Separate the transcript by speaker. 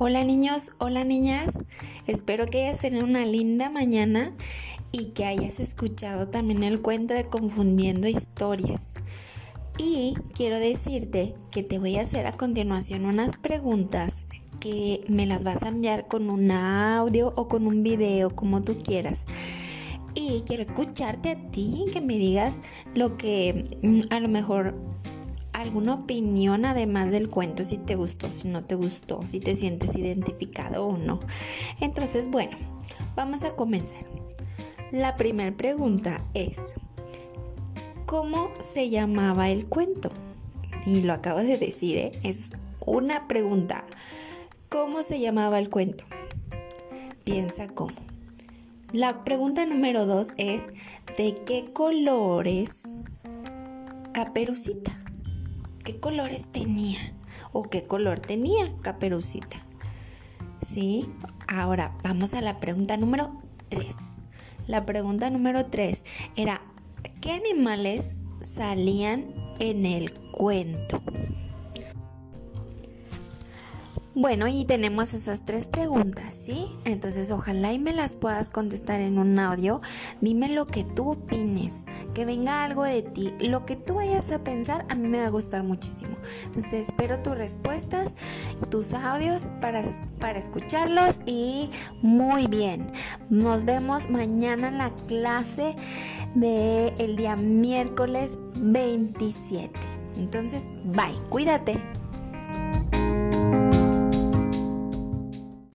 Speaker 1: Hola niños, hola niñas, espero que hayas tenido una linda mañana y que hayas escuchado también el cuento de Confundiendo Historias. Y quiero decirte que te voy a hacer a continuación unas preguntas que me las vas a enviar con un audio o con un video, como tú quieras. Y quiero escucharte a ti, que me digas lo que mm, a lo mejor alguna opinión además del cuento, si te gustó, si no te gustó, si te sientes identificado o no. Entonces, bueno, vamos a comenzar. La primera pregunta es, ¿cómo se llamaba el cuento? Y lo acabo de decir, ¿eh? es una pregunta. ¿Cómo se llamaba el cuento? Piensa cómo. La pregunta número dos es, ¿de qué colores Caperucita? Qué colores tenía o qué color tenía Caperucita. ¿Sí? Ahora vamos a la pregunta número 3. La pregunta número 3 era, ¿qué animales salían en el cuento? Bueno, y tenemos esas tres preguntas, ¿sí? Entonces ojalá y me las puedas contestar en un audio. Dime lo que tú opines, que venga algo de ti, lo que tú vayas a pensar, a mí me va a gustar muchísimo. Entonces espero tus respuestas, tus audios para, para escucharlos y muy bien. Nos vemos mañana en la clase del el día miércoles 27. Entonces, bye, cuídate.